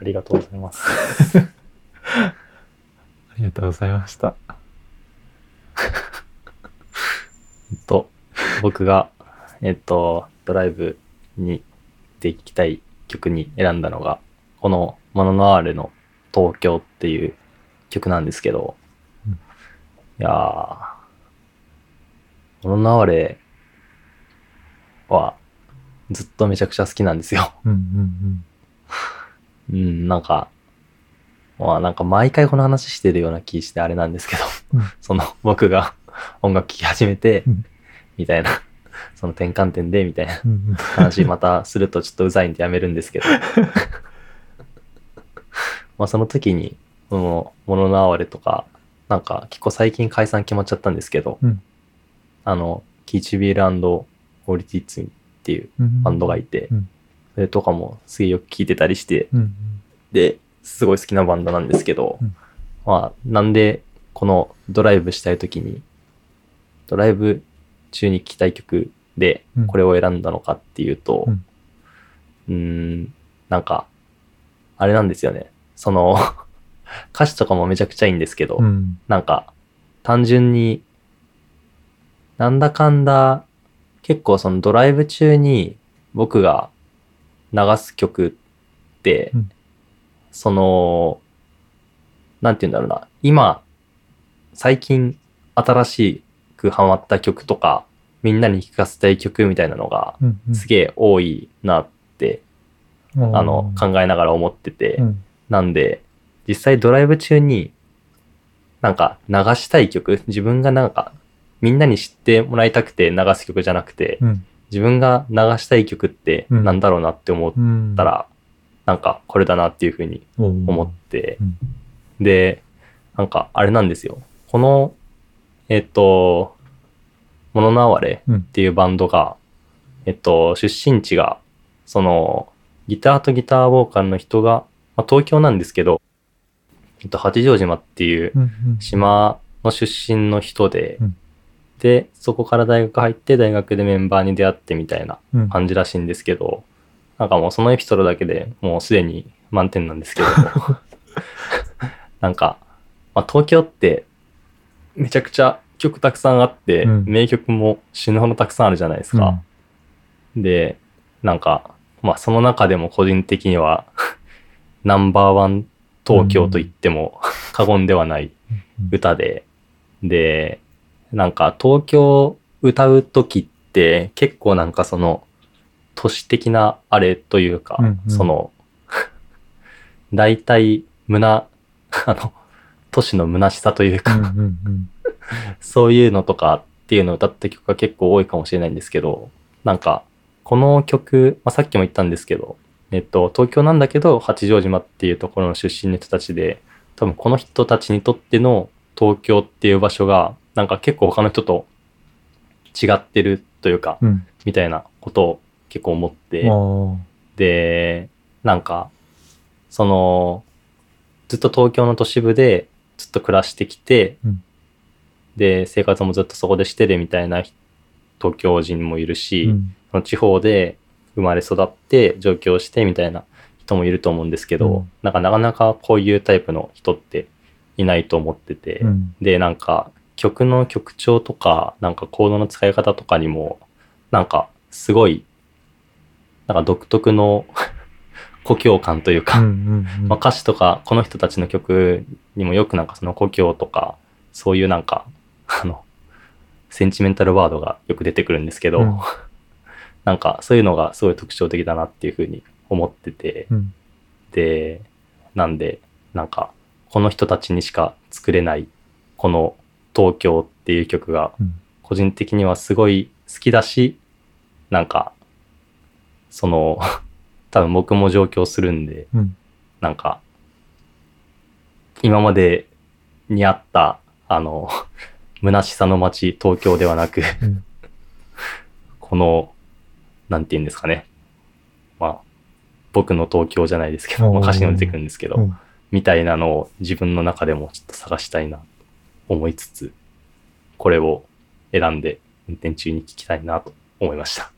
ありがとうございます。ありがとうございました。えっと、僕が、えっと、ドライブにで行きたい曲に選んだのが、このモノノアーレの東京っていう曲なんですけど、うんいやー、モノノアーレはずっとめちゃくちゃ好きなんですよ。うんうんうん、なんか、まあなんか毎回この話してるような気してあれなんですけど、うん。その僕が音楽聴き始めてうん、みたいな、その転換点で、みたいなうんうん。話またするとちょっとうざいんでやめるんですけど、まあその時に、その、モノの哀れとか、なんか結構最近解散決まっちゃったんですけど、うん。あの、キーチビールオーリティッツっていううん。バンドがいて、うんそれとかもすげえよく聴いてたりして、うんで、すごい好きなバンドなんですけど、うん。まあ、なんで、このドライブしたい時に、ドライブ中に聴きたい曲でうん。これを選んだのかっていうと、うん。うーん、なんか、あれなんですよね。その、歌詞とかもめちゃくちゃいいんですけど、うんうん。なんか、単純に、なんだかんだ、結構そのドライブ中に僕が流す曲って、うん。その、なんて言うんだろうな、今、最近新しくハマった曲とか、みんなに聴かせたい曲みたいなのが、すげえ多いなって、あの、考えながら思ってて、うん。なんで、実際ドライブ中に、なんか流したい曲、自分がなんか、みんなに知ってもらいたくて流す曲じゃなくて、うん自分が流したい曲ってうん。なんだろうなって思っうん。たら、なんかこれだなっていうふうに思って、うん。で、なんかあれなんですよ。この、えっと、モノの哀れうん。っていうバンドが、えっと、出身地が、その、ギターとギターボーカルの人が、まあ、東京なんですけど、えっと、八丈島っていううんうん。島の出身の人で、うんで、そこから大学入って大学でメンバーに出会ってみたいなうん。感じらしいんですけど、なんかもうそのエピソードだけでもうすでに満点なんですけど、なんか、まあ、東京ってめちゃくちゃ曲たくさんあって、うん。名曲も死ぬほどたくさんあるじゃないですか。で、なんか、まあその中でも個人的にはナンバーワン東京と言っても過言ではないうん。歌で、で、なんか東京歌うときって結構なんかその都市的なあれというか、うんうん。その、大体胸、あの、都市の虚しさというか、うん。そういうのとかっていうのを歌った曲が結構多いかもしれないんですけど、なんか、この曲、まあ、さっきも言ったんですけど、えっと、東京なんだけど、八丈島っていうところの出身の人たちで、多分この人たちにとっての東京っていう場所が、なんか結構他の人と違ってるというか、うん。みたいなことを結構思って、あで、なんか、その、ずっと東京の都市部でずっと暮らしてきて、うん。で、生活もずっとそこでしてるみたいな東京人もいるし、ーうん。その地方で生まれ育って上京してみたいな人もいると思うんですけど、うん。なんかなかなかこういうタイプの人っていないと思ってて、うん。で、なんか曲の曲調とか、なんかコードの使い方とかにも、なんかすごい、なんか独特の 故郷感というか、まあ、歌詞とかこの人たちの曲にもよくなんかその故郷とか、そういうなんか、あの、センチメンタルワードがよく出てくるんですけど、うん。なんかそういうのがすごい特徴的だなっていうふうに思ってて、うん。で、なんで、なんか、この人たちにしか作れない、この東京っていう曲が、うん。個人的にはすごい好きだし、なんか、その、多分僕も上京するんで、うん。なんか、今までにあった、あの、虚しさの街、東京ではなく、うん。この、なんて言うんですかね。まあ、僕の東京じゃないですけど、まあ歌詞にも出てくるんですけど、うん。みたいなのを自分の中でもちょっと探したいな。と思いつつ、これを選んで運転中に聞きたいなと思いました。